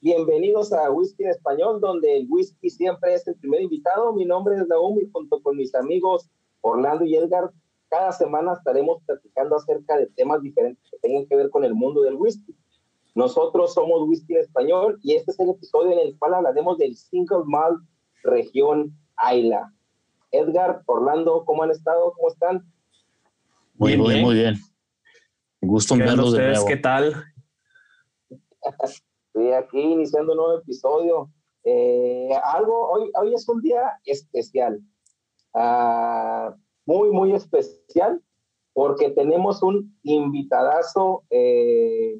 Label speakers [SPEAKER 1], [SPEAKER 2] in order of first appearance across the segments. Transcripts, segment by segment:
[SPEAKER 1] Bienvenidos a Whisky en Español, donde el whisky siempre es el primer invitado. Mi nombre es Naomi, junto con mis amigos Orlando y Edgar, cada semana estaremos platicando acerca de temas diferentes que tengan que ver con el mundo del whisky. Nosotros somos Whisky en Español y este es el episodio en el cual hablaremos del Single Malt Región Ayla. Edgar, Orlando, ¿cómo han estado? ¿Cómo están?
[SPEAKER 2] Muy bien, muy bien. Gusto verlos de nuevo.
[SPEAKER 3] ¿Qué tal?
[SPEAKER 1] Estoy aquí iniciando un nuevo episodio. Eh, algo, hoy, hoy es un día especial, ah, muy, muy especial, porque tenemos un invitadazo. Eh,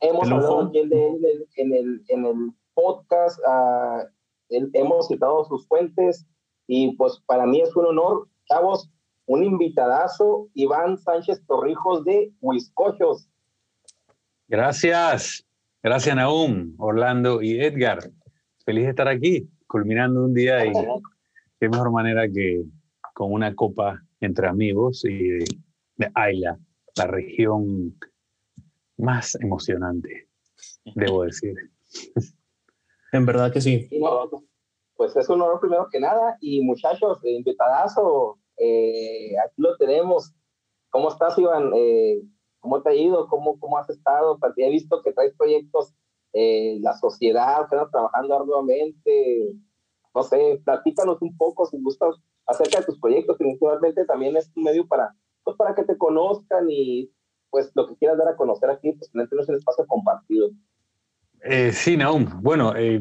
[SPEAKER 1] hemos hablado de él en el, en el, podcast, ah, hemos citado sus fuentes y pues para mí es un honor, chavos, un invitadazo, Iván Sánchez Torrijos de Huiscochos.
[SPEAKER 3] Gracias, gracias Naum, Orlando y Edgar. Feliz de estar aquí, culminando un día y qué mejor manera que con una copa entre amigos y de, Ayla, la región más emocionante, debo decir.
[SPEAKER 2] En verdad que sí.
[SPEAKER 1] pues es un honor primero que nada y muchachos, invitadazo, eh, aquí lo tenemos. ¿Cómo estás, Iván? Eh, ¿Cómo te ha ido? ¿Cómo, cómo has estado? Pues, he visto que traes proyectos, eh, la sociedad, que estás trabajando arduamente. No sé, platícanos un poco, si gustas, acerca de tus proyectos. Principalmente también es un medio para, pues, para que te conozcan y pues lo que quieras dar a conocer aquí, pues tenernos un espacio compartido.
[SPEAKER 3] Eh, sí, Naum. Bueno, eh,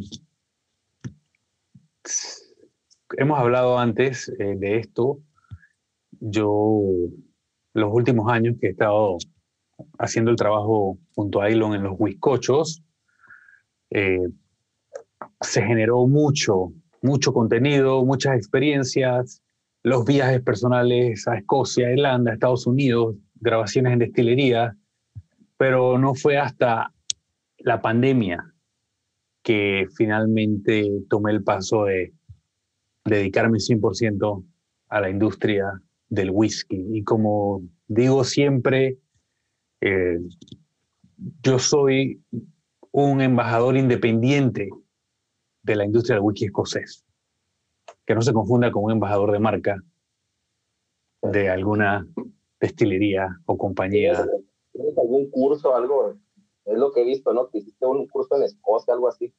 [SPEAKER 3] hemos hablado antes eh, de esto. Yo, los últimos años que he estado haciendo el trabajo junto a Elon en los Huiscochos, eh, se generó mucho, mucho contenido, muchas experiencias, los viajes personales a Escocia, Irlanda, Estados Unidos, grabaciones en destilería, pero no fue hasta la pandemia que finalmente tomé el paso de dedicarme 100% a la industria del whisky. Y como digo siempre, eh, yo soy un embajador independiente de la industria del whisky escocés, que no se confunda con un embajador de marca de alguna destilería o compañía.
[SPEAKER 1] ¿Tienes algún curso, algo? Es lo que he visto, ¿no? Que hiciste un curso en Escocia, algo así.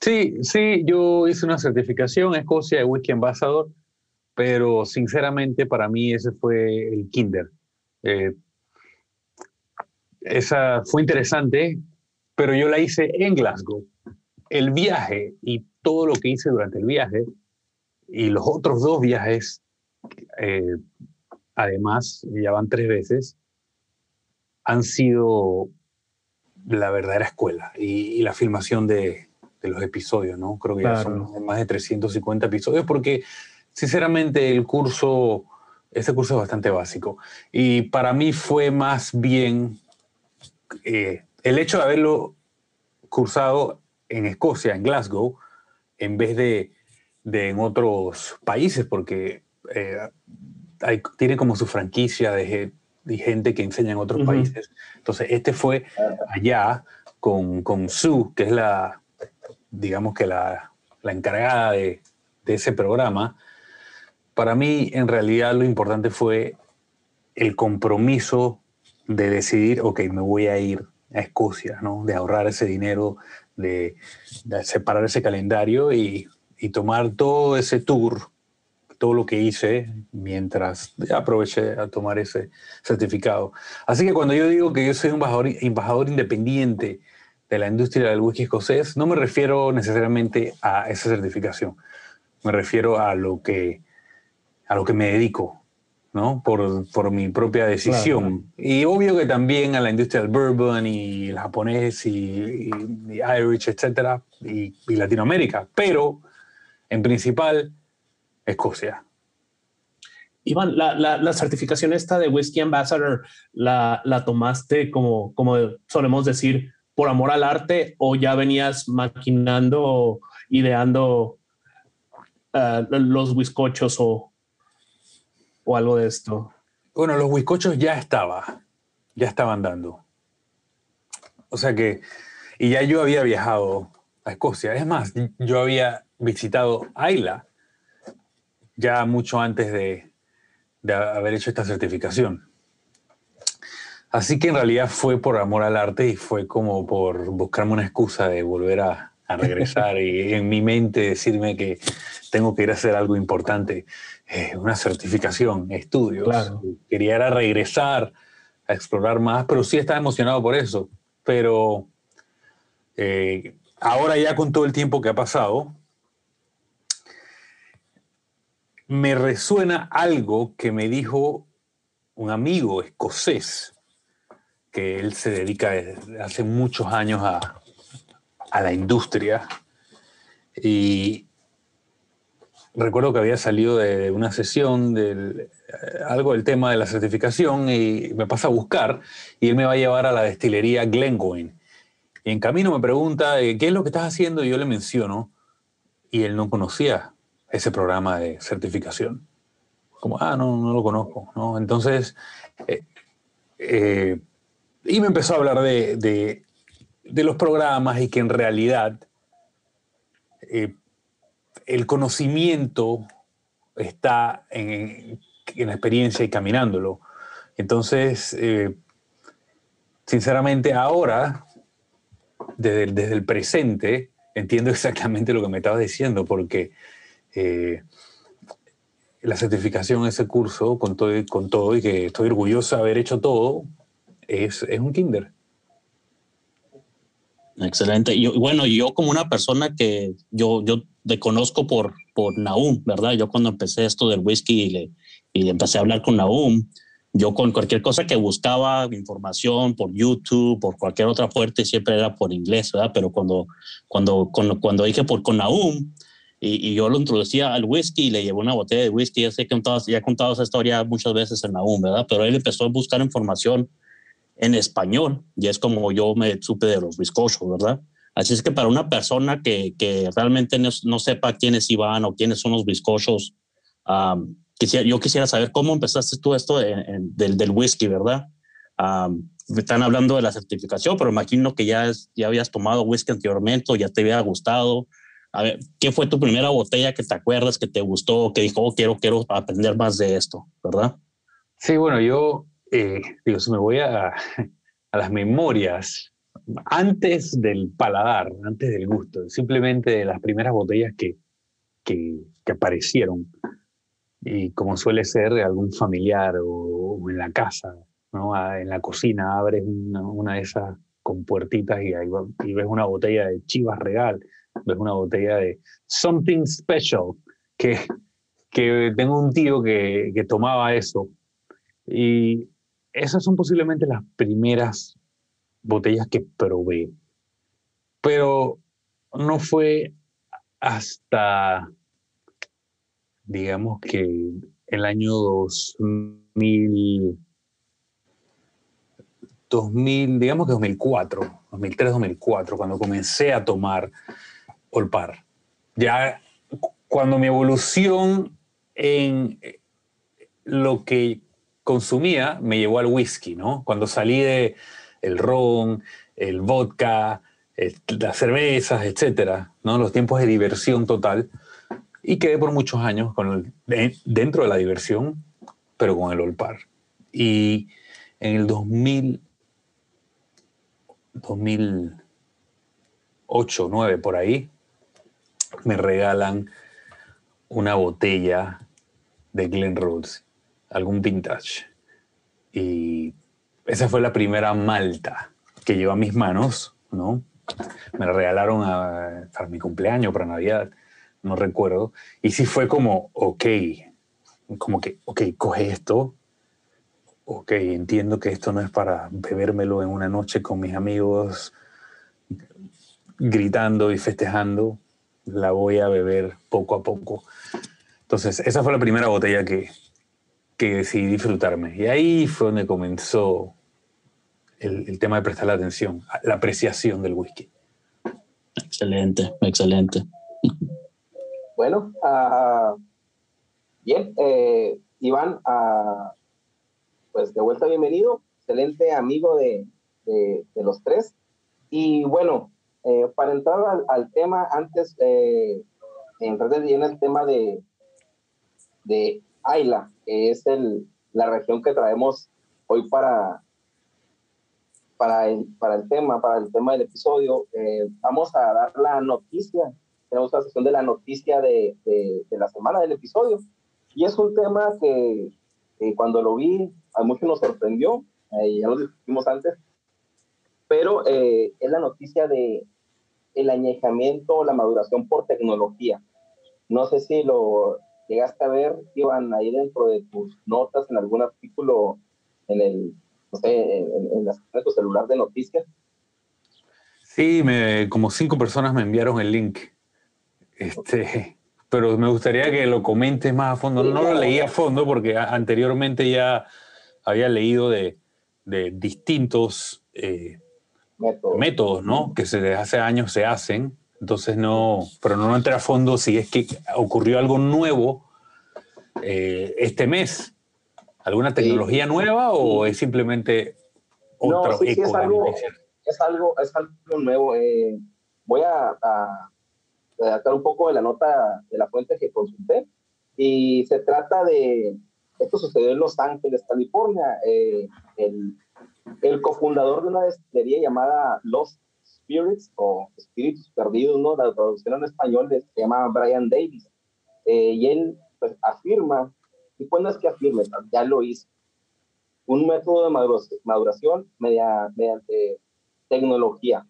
[SPEAKER 3] Sí, sí, yo hice una certificación en Escocia de whisky embajador, pero sinceramente para mí ese fue el kinder. Eh, esa fue interesante, pero yo la hice en Glasgow. El viaje y todo lo que hice durante el viaje y los otros dos viajes, eh, además, ya van tres veces, han sido la verdadera escuela y, la filmación de, los episodios, ¿no? Creo que ya son más de 350 episodios porque, sinceramente, el curso, este curso es bastante básico y para mí fue más bien eh, el hecho de haberlo cursado en Escocia, en Glasgow, en vez de, en otros países, porque eh, tiene como su franquicia de, gente que enseña en otros países. Entonces, este fue allá con, con Sue, que es la, digamos que la, la encargada de, de ese programa. Para mí, en realidad, lo importante fue el compromiso de decidir, ok, me voy a ir a Escocia, ¿no? De ahorrar ese dinero, de, separar ese calendario y, y, tomar todo ese tour, todo lo que hice mientras aproveché a tomar ese certificado. Así que cuando yo digo que yo soy un embajador, embajador independiente de la industria del whisky escocés, no me refiero necesariamente a esa certificación, me refiero a lo que, a lo que me dedico, ¿no? Por, por mi propia decisión. Y obvio que también a la industria del bourbon y el japonés y, y, Irish, etcétera, y, y, Latinoamérica. Pero, en principal, Escocia.
[SPEAKER 4] Iván, la, la, la, certificación esta de Whiskey Ambassador, ¿la, la tomaste como, como solemos decir, por amor al arte o ya venías maquinando, ideando uh, los whiskochos o, o algo de esto?
[SPEAKER 3] Bueno, los huizcochos ya estaba, ya estaban dando. O sea que, y ya yo había viajado a Escocia. Es más, yo había visitado Ayla ya mucho antes de, de haber hecho esta certificación. Así que en realidad fue por amor al arte y fue como por buscarme una excusa de volver a, a regresar y en mi mente decirme que tengo que ir a hacer algo importante, eh, una certificación, estudios. Quería era regresar a explorar más, pero sí estaba emocionado por eso. Pero eh, ahora ya con todo el tiempo que ha pasado, me resuena algo que me dijo un amigo escocés, que él se dedica desde hace muchos años a, a la industria. Y recuerdo que había salido de una sesión del eh, algo del tema de la certificación y me pasa a buscar y él me va a llevar a la destilería Glengoyne. Y en camino me pregunta, eh, ¿qué es lo que estás haciendo? Y yo le menciono y él no conocía ese programa de certificación. Como, ah, no, no lo conozco. ¿no? Entonces, eh, y me empezó a hablar de, de, los programas y que en realidad el conocimiento está en, la experiencia y caminándolo. Entonces, eh, sinceramente, ahora, desde, el presente, entiendo exactamente lo que me estabas diciendo, porque eh, la certificación, ese curso, con todo, con todo, y que estoy orgulloso de haber hecho todo, es, es un kinder.
[SPEAKER 2] Excelente. Bueno, yo como una persona que yo, yo te conozco por, por Naum, ¿verdad? Yo cuando empecé esto del whisky y le, y empecé a hablar con Naum, yo con cualquier cosa que buscaba información por YouTube, por cualquier otra fuente, siempre era por inglés, ¿verdad? Pero cuando, cuando, cuando, cuando dije por con Naum, y, y, yo lo introducía al whisky y le llevé una botella de whisky, ya sé que ya he contado esa historia muchas veces en Naum, ¿verdad? Pero él empezó a buscar información en español y es como yo me supe de los bizcochos, ¿verdad? Así es que para una persona que, que realmente no, sepa quiénes iban o quiénes son los bizcochos, quisiera, yo quisiera saber cómo empezaste tú esto del, del, whisky, ¿verdad? me están hablando de la certificación, pero imagino que ya, ya habías tomado whisky anteriormente ya te había gustado. A ver, ¿qué fue tu primera botella que te acuerdas, que te gustó, que dijo, oh, quiero, quiero aprender más de esto, ¿verdad?
[SPEAKER 3] Sí, bueno, yo eh, digo, si me voy a, a, las memorias, antes del paladar, antes del gusto, simplemente de las primeras botellas que, que, aparecieron, y como suele ser algún familiar o, en la casa, ¿no? Ah, en la cocina abres una, de esas con puertitas y, ahí y ves una botella de Chivas Regal, ves una botella de Something Special, que, que tengo un tío que, que tomaba eso. Y esas son posiblemente las primeras botellas que probé. Pero no fue hasta, digamos que el año 2000, 2000, digamos que 2004, 2003, 2004, cuando comencé a tomar Olpar. Ya cuando mi evolución en lo que consumía me llevó al whisky, ¿no? Cuando salí de el ron, el vodka, las cervezas, etcétera, ¿no? Los tiempos de diversión total. Y quedé por muchos años con dentro de la diversión, pero con el Olpar. Y en el 2000, 2008, 2009, por ahí, me regalan una botella de Glen Rhodes, algún vintage. Y esa fue la primera malta que llevo a mis manos, ¿no? Me la regalaron para mi cumpleaños, para Navidad, no recuerdo. Y sí fue como, ok, como que, ok, coge esto, ok, entiendo que esto no es para bebérmelo en una noche con mis amigos, gritando y festejando, la voy a beber poco a poco. Entonces, esa fue la primera botella que, que decidí disfrutarme. Y ahí fue donde comenzó el, tema de prestar la atención, la apreciación del whisky.
[SPEAKER 2] Excelente, excelente.
[SPEAKER 1] Bueno, uh, bien, eh, Iván, uh, pues de vuelta bienvenido, excelente amigo de, de, los tres. Y bueno, eh, para entrar al, tema, antes, eh, entrar en el tema de, de Ayla, que es el, la región que traemos hoy para, para el, para el tema, para el tema del episodio, eh, vamos a dar la noticia. Tenemos la sesión de la noticia de, de, la semana del episodio. Y es un tema que, cuando lo vi, a muchos nos sorprendió, eh, ya lo discutimos antes, pero eh, es la noticia de el añejamiento o la maduración por tecnología. No sé si lo llegaste a ver, Iván, ahí dentro de tus notas, en algún artículo en el no sé, en, en, tu celular de noticias.
[SPEAKER 3] Sí, me, como cinco personas me enviaron el link. Este, pero me gustaría que lo comentes más a fondo. no lo leí a fondo porque anteriormente ya había leído de, de distintos eh, métodos. ¿no? Que desde hace años se hacen. Entonces no, pero no entré a fondo si es que ocurrió algo nuevo eh, este mes. ¿Alguna tecnología nueva o es simplemente
[SPEAKER 1] otro no, sí, es, algo, es, algo, es algo nuevo. Eh, voy a, a redactar un poco de la nota de la fuente que consulté y se trata de, esto sucedió en Los Ángeles, California. Eh, el, el, cofundador de una destilería llamada Lost Spirits o Espíritus Perdidos, ¿no? la traducción en español se llama Brian Davis. Eh, y él pues, afirma y pues no es que afirme, ya lo hizo. Un método de maduración mediante tecnología.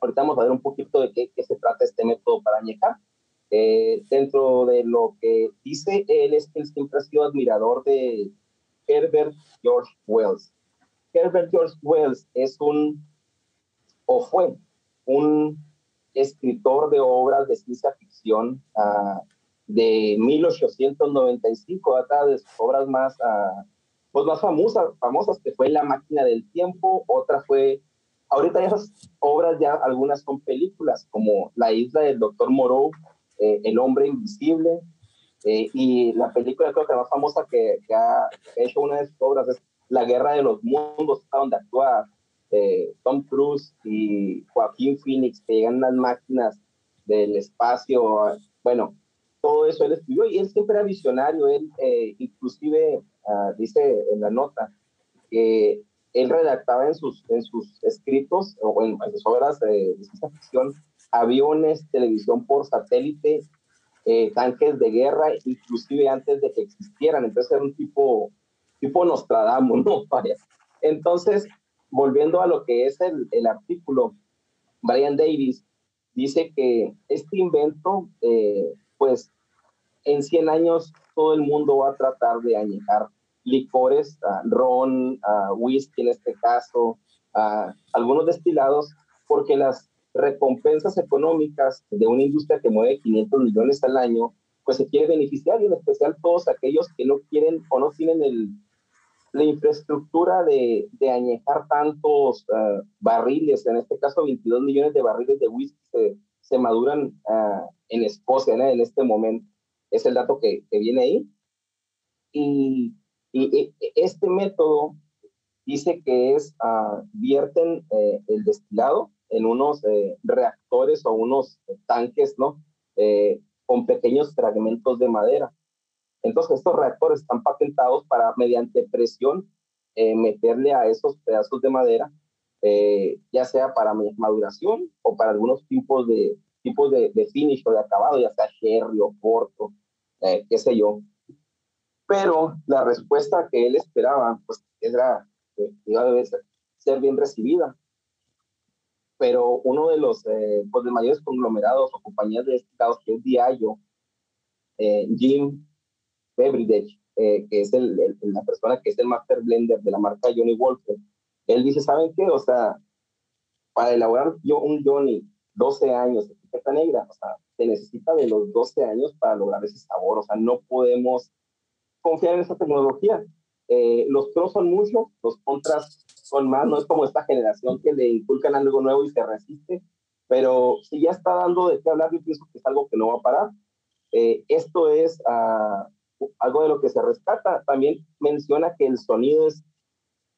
[SPEAKER 1] Ahorita vamos a ver un poquito de qué, se trata este método para añejar. Eh, dentro de lo que dice él es que él siempre ha sido admirador de Herbert George Wells. Herbert George Wells es un, o fue, un escritor de obras de ciencia ficción uh, de 1895, data de sus obras más, uh, pues más famosas, famosas, que fue La máquina del tiempo, otra fue, ahorita esas obras ya algunas son películas, como La isla del doctor Moreau, eh, El hombre invisible, eh, y la película creo que más famosa que, que, ha hecho una de sus obras es La guerra de los mundos, donde actúa eh, Tom Cruise y Joaquín Phoenix, que llegan las máquinas del espacio, bueno, todo eso él escribió y él siempre era visionario, él eh, inclusive ah, dice en la nota que él redactaba en sus, en sus escritos o en, sus obras de, ciencia ficción aviones, televisión por satélite, eh, tanques de guerra, inclusive antes de que existieran. Entonces era un tipo, tipo Nostradamus, ¿no? Entonces, volviendo a lo que es el, el artículo, Brian Davis dice que este invento, eh, pues en 100 años todo el mundo va a tratar de añejar licores, ron, whisky en este caso, algunos destilados, porque las recompensas económicas de una industria que mueve 500 millones al año, pues se quiere beneficiar y en especial todos aquellos que no quieren o no tienen el, la infraestructura de, de añejar tantos ah, barriles, en este caso 22 millones de barriles de whisky se, maduran ah, en Escocia en este momento. Es el dato que, viene ahí. Y, este método dice que es, uh, vierten eh, el destilado en unos eh, reactores o unos tanques, ¿no? Eh, con pequeños fragmentos de madera. Entonces, estos reactores están patentados para, mediante presión, meterle a esos pedazos de madera, ya sea para maduración o para algunos tipos de, tipos de, finish o de acabado, ya sea sherry o porto, eh, qué sé yo. Pero la respuesta que él esperaba, pues, era que iba a ser, bien recibida. Pero uno de los pues, de mayores conglomerados o compañías de estados, que es Diageo, Jim Beveridge, eh, que es el, la persona que es el master blender de la marca Johnny Walker, él dice, ¿saben qué? O sea, para elaborar yo, un Johnny 12 años de etiqueta negra, o sea, se necesita de los 12 años para lograr ese sabor, o sea, no podemos confiar en esa tecnología. Eh, los pros son muchos, los contras son más, no es como esta generación que le inculcan algo nuevo y se resiste, pero si ya está dando de qué hablar, yo pienso que es algo que no va a parar. Eh, esto es uh, algo de lo que se rescata. También menciona que el sonido es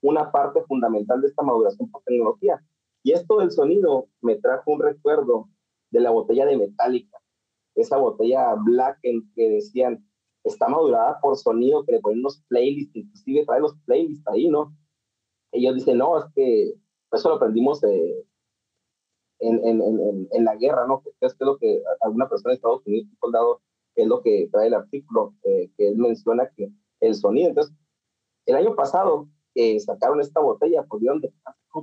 [SPEAKER 1] una parte fundamental de esta maduración por tecnología. Y esto del sonido me trajo un recuerdo de la botella de Metallica, esa botella Black en que decían, está madurada por sonido, que le ponen unos playlists, inclusive trae los playlists ahí, ¿no? Ellos dicen, no, es que eso lo aprendimos en, en, en, en, la guerra, ¿no? Que es lo que alguna persona de Estados Unidos, un soldado, es lo que trae el artículo, eh, que él menciona que el sonido. Entonces, el año pasado eh, sacaron esta botella, pues vieron de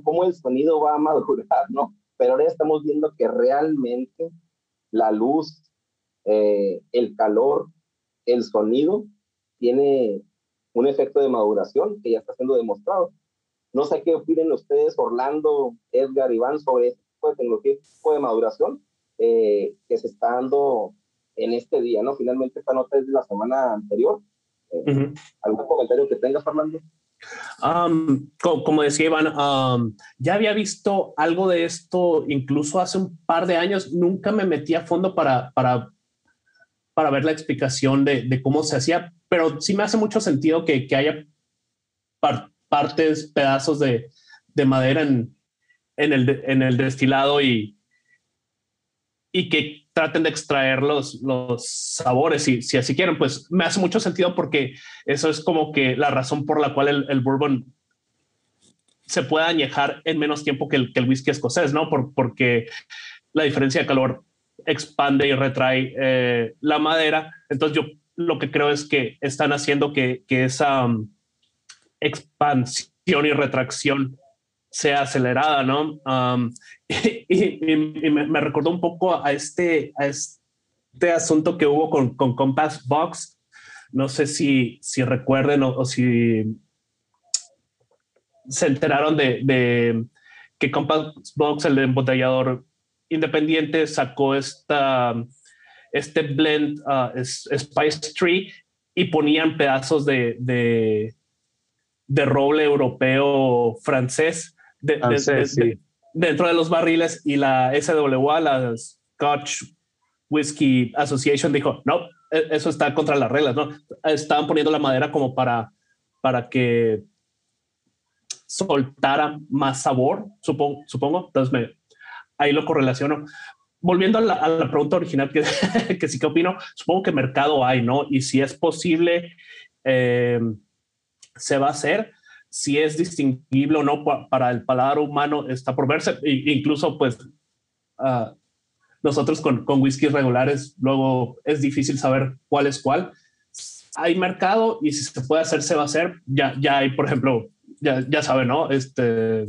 [SPEAKER 1] cómo el sonido va a madurar, ¿no? Pero ahora estamos viendo que realmente la luz, eh, el calor, el sonido, tiene un efecto de maduración que ya está siendo demostrado. No sé qué opinen ustedes, Orlando, Edgar, Iván, sobre este tipo de tecnología, este tipo de maduración que se está dando en este día, ¿no? Finalmente esta nota es de la semana anterior. Eh, ¿Algún comentario que tengas, Fernando?
[SPEAKER 4] Um, como, decía Iván, um, ya había visto algo de esto incluso hace un par de años. Nunca me metí a fondo para, para, para ver la explicación de, cómo se hacía, pero sí me hace mucho sentido que, que haya partes, pedazos de, de madera en, en, el, en el destilado y, y que traten de extraer los, los sabores y si así quieren, pues me hace mucho sentido porque eso es como que la razón por la cual el, bourbon se puede añejar en menos tiempo que el, whisky escocés, ¿no? Por, porque la diferencia de calor expande y retrae eh, la madera. Entonces yo lo que creo es que están haciendo que, que esa um, expansión y retracción sea acelerada, ¿no? Y, me, recordó un poco a este, a este asunto que hubo con, con Compass Box. No sé si, si recuerden o, si se enteraron de, que Compass Box, el embotellador independiente, sacó esta, este blend uh, Spice Tree y ponían pedazos de, de roble europeo francés dentro de los barriles y la SWA, la Scotch Whiskey Association, dijo, no, e, eso está contra las reglas, ¿no? Estaban poniendo la madera como para, para que soltara más sabor, supongo, supongo. Entonces me, ahí lo correlaciono. Volviendo a la, pregunta original, que, que, sí que opino, supongo que mercado hay, ¿no? Y si es posible, eh, se va a hacer si es distinguible o no para el paladar humano está por verse. incluso, pues, uh, nosotros con, con whiskies regulares, luego es difícil saber cuál es cuál. Hay mercado y si se puede hacer, se va a hacer. Ya, ya hay, por ejemplo, ya, ya saben, ¿no? Este,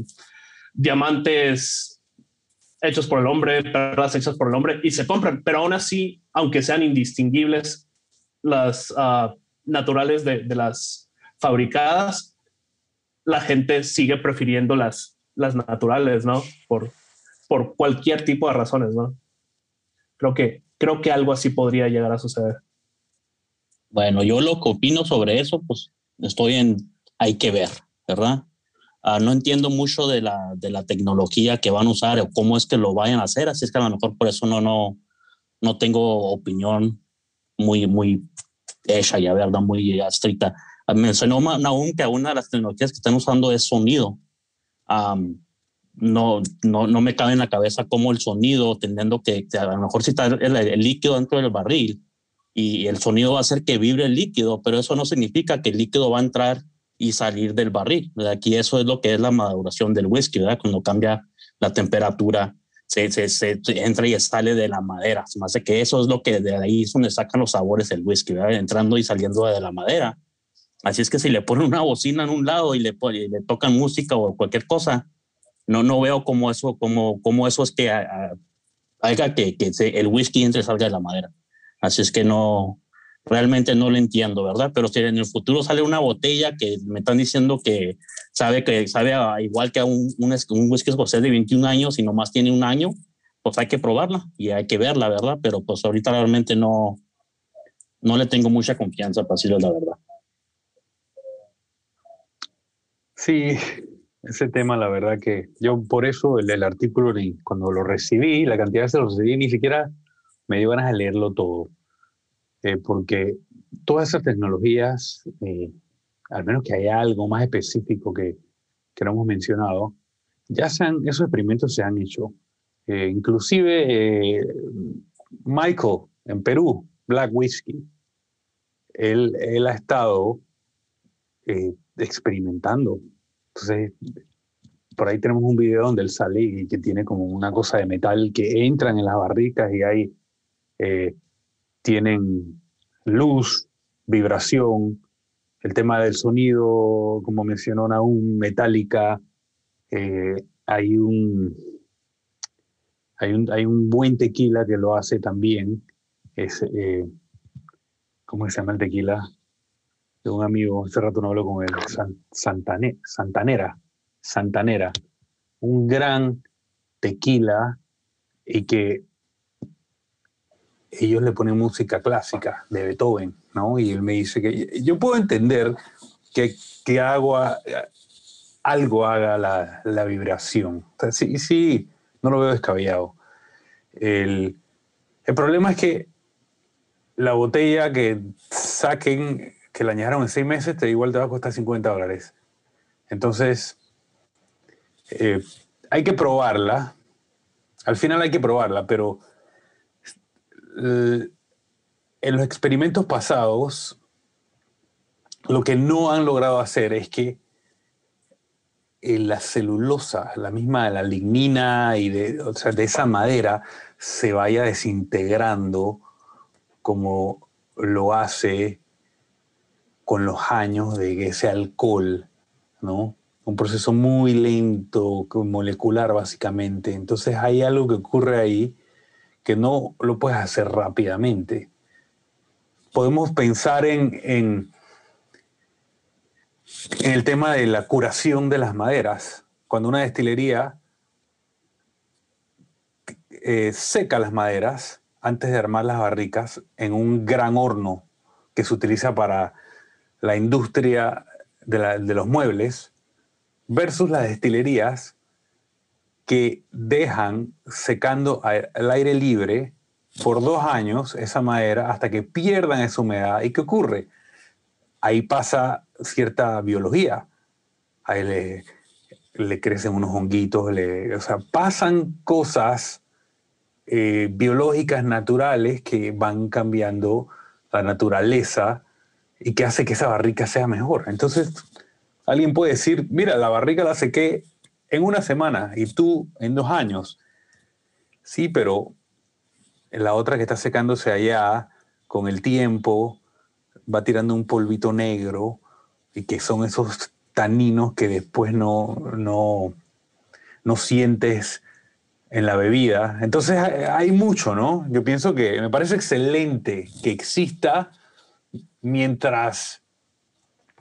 [SPEAKER 4] diamantes hechos por el hombre, perlas hechas por el hombre y se compran, pero aún así, aunque sean indistinguibles las uh, naturales de, de las fabricadas, la gente sigue prefiriendo las, las naturales, ¿no? Por, por cualquier tipo de razones, ¿no? Creo que, creo que algo así podría llegar a suceder.
[SPEAKER 2] Bueno, yo lo que opino sobre eso, pues estoy en hay que ver, ¿verdad? Ah, no entiendo mucho de la, de la tecnología que van a usar o cómo es que lo vayan a hacer, así es que a lo mejor por eso no, no, no tengo opinión muy, muy hecha ya, ¿verdad? Muy estricta. Ah, mencionó aún que una de las tecnologías que están usando es sonido. no, no, no me cabe en la cabeza cómo el sonido, teniendo que, a lo mejor si está el, líquido dentro del barril y el sonido va a hacer que vibre el líquido, pero eso no significa que el líquido va a entrar y salir del barril. Aquí eso es lo que es la maduración del whisky, ¿verdad? Cuando cambia la temperatura, se, se, se entra y sale de la madera. Se me hace que eso es lo que de ahí es donde sacan los sabores del whisky, ¿verdad? Entrando y saliendo de la madera. Así es que si le ponen una bocina en un lado y le, le tocan música o cualquier cosa, no, no veo cómo eso, cómo, cómo eso es que haga que, que el whisky entre y salga de la madera. Así es que no, realmente no lo entiendo, ¿verdad? Pero si en el futuro sale una botella que me están diciendo que sabe que sabe igual que un, un, un whisky escocés de 21 años y nomás tiene un año, pues hay que probarla y hay que verla, ¿verdad? Pero pues ahorita realmente no, no le tengo mucha confianza, para decirles la verdad.
[SPEAKER 3] Sí, ese tema, la verdad que yo por eso el, el artículo, cuando lo recibí, la cantidad de se lo recibí, ni siquiera me dio ganas de leerlo todo eh, porque todas esas tecnologías, eh, al menos que haya algo más específico que, que no hemos mencionado, ya se han, esos experimentos se han hecho. Eh, inclusive Michael en Perú, Black Whiskey, él, él ha estado experimentando. Entonces, por ahí tenemos un video donde él sale y que tiene como una cosa de metal que entran en las barricas y hay tienen luz, vibración, el tema del sonido, como mencionó aún metálica, eh, hay, un, hay, un, hay un buen tequila que lo hace también, es, eh, ¿cómo se llama el tequila? De un amigo, hace rato no hablo con él, Santane, Santanera, Santanera, un gran tequila y que ellos le ponen música clásica de Beethoven, ¿no? Y él me dice que yo puedo entender que, que algo haga la, la vibración. sí, sí, no lo veo descabellado. El, el problema es que la botella que saquen, que la añadieron en seis meses, te igual te va a costar 50 dólares. Entonces, eh, hay que probarla. Al final hay que probarla, pero en los experimentos pasados, lo que no han logrado hacer es que eh, la celulosa, la misma la lignina y de, de esa madera se vaya desintegrando como lo hace con los años de ese alcohol, ¿no? Un proceso muy lento, molecular básicamente. Entonces hay algo que ocurre ahí que no lo puedes hacer rápidamente. Podemos pensar en, en, el tema de la curación de las maderas. Cuando una destilería eh, seca las maderas antes de armar las barricas en un gran horno que se utiliza para la industria de, los muebles, versus las destilerías que dejan secando al aire libre por dos años esa madera hasta que pierdan esa humedad. ¿Y qué ocurre? Ahí pasa cierta biología. Ahí le, le crecen unos honguitos, le, o sea, pasan cosas eh, biológicas naturales que van cambiando la naturaleza y que hace que esa barrica sea mejor. Entonces, alguien puede decir, mira, la barrica la sequé en una semana y tú en dos años. Sí, pero la otra que está secándose allá, con el tiempo, va tirando un polvito negro y que son esos taninos que después no, no, no sientes en la bebida. Entonces hay mucho, ¿no? Yo pienso que me parece excelente que exista mientras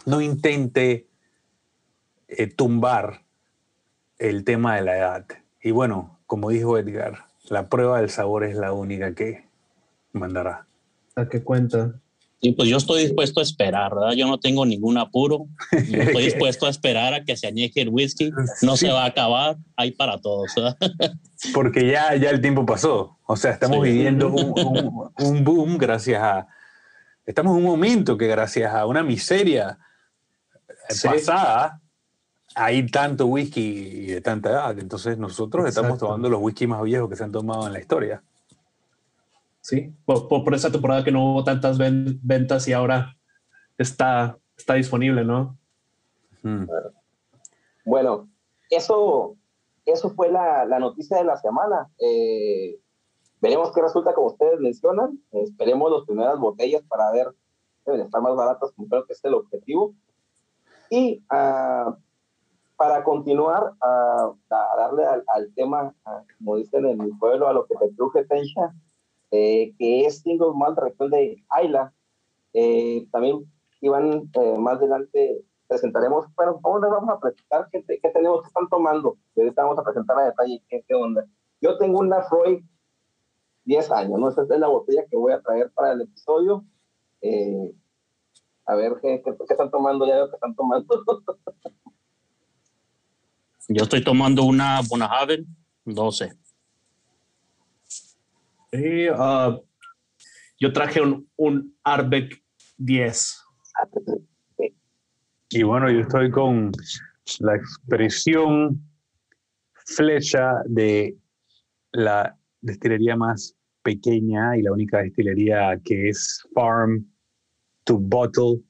[SPEAKER 3] no intente eh, tumbar el tema de la edad. Y bueno, como dijo Edgar, la prueba del sabor es la única que mandará.
[SPEAKER 4] ¿A qué cuenta?
[SPEAKER 2] Y pues yo estoy dispuesto a esperar, ¿verdad? Yo no tengo ningún apuro. Yo estoy dispuesto a esperar a que se añeje el whisky. No se va a acabar, hay para todos. ¿verdad?
[SPEAKER 3] Porque ya, ya el tiempo pasó. O sea, estamos
[SPEAKER 2] Sí.
[SPEAKER 3] viviendo un, un- un boom gracias a... Estamos en un momento que gracias a una miseria
[SPEAKER 4] Sí.
[SPEAKER 3] pasada hay tanto whisky y de tanta edad. Entonces nosotros estamos
[SPEAKER 4] Exacto.
[SPEAKER 3] tomando los whisky más viejos que se han tomado en la historia.
[SPEAKER 4] Sí, por, por- por esa temporada que no hubo tantas ven- ventas y ahora está, está disponible, ¿no?
[SPEAKER 3] Mm.
[SPEAKER 1] Bueno, eso, eso fue la, la noticia de la semana. Eh, veremos qué resulta, como ustedes mencionan. Esperemos las primeras botellas para ver, deben estar más baratas, como creo que es el objetivo. Y ah, para continuar, ah, a darle al, al tema, ah, como dicen en mi pueblo, a lo que te truje Tencha, eh, que es single malt región de Ayla. Eh, también Iván, eh, más adelante presentaremos, bueno, ¿cómo les vamos a presentar? ¿Qué, qué tenemos que están tomando? Y ahorita vamos a presentar a detalle qué, qué onda. Yo tengo una Freud 10 años, ¿no? Esa es la botella que voy a traer para el episodio. Eh, a ver qué, qué, qué están tomando, ya veo que están tomando.
[SPEAKER 2] Yo estoy tomando una Bonahaven 12.
[SPEAKER 4] Y, ah, yo traje un, un Arbeck 10.
[SPEAKER 3] Y bueno, yo estoy con la expresión flecha de la destilería más pequeña y la única destilería que es Farm to Bottle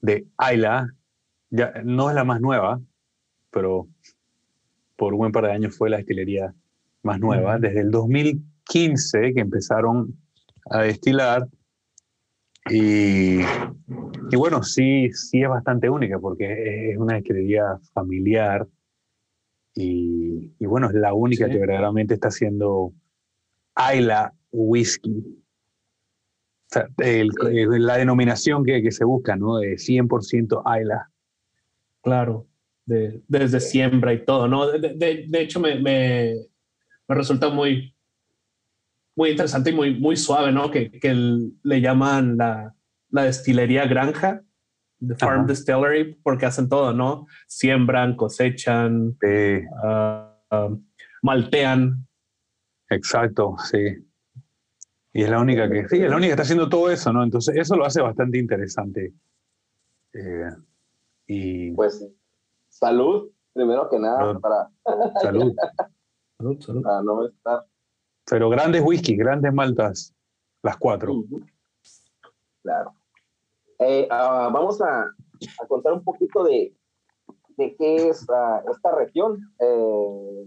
[SPEAKER 3] de Ayla. Ya, no es la más nueva, pero por un buen par de años fue la destilería más nueva. Desde el 2015 que empezaron a destilar y y bueno, sí, sí es bastante única porque es una destilería familiar y, y bueno, es la única
[SPEAKER 4] Sí.
[SPEAKER 3] que verdaderamente está haciendo Ayla Whisky. O sea, el- el- la denominación que, que se busca, ¿no? De 100% Ayla.
[SPEAKER 4] Claro, de- desde siembra y todo, ¿no? De, de- de hecho, me, me, me resulta muy, muy interesante y muy, muy suave, ¿no? Que, que el- le llaman la, la destilería granja, The Farm
[SPEAKER 3] Ajá.
[SPEAKER 4] Distillery, porque hacen todo, ¿no? Siembran, cosechan,
[SPEAKER 3] Eh,
[SPEAKER 4] ah, ah, maltean.
[SPEAKER 3] Exacto, sí. Y es la única que, sí, es la única que está haciendo todo eso, ¿no? Entonces, eso lo hace bastante interesante. Eh, y
[SPEAKER 1] Pues salud, primero que nada,
[SPEAKER 3] Salud.
[SPEAKER 1] para,
[SPEAKER 3] salud.
[SPEAKER 4] Salud, salud.
[SPEAKER 1] para no estar
[SPEAKER 3] Pero grandes whisky, grandes maltas, las cuatro.
[SPEAKER 1] Claro. Eh, ah, vamos a, a contar un poquito de, de qué es ah, esta región. Eh,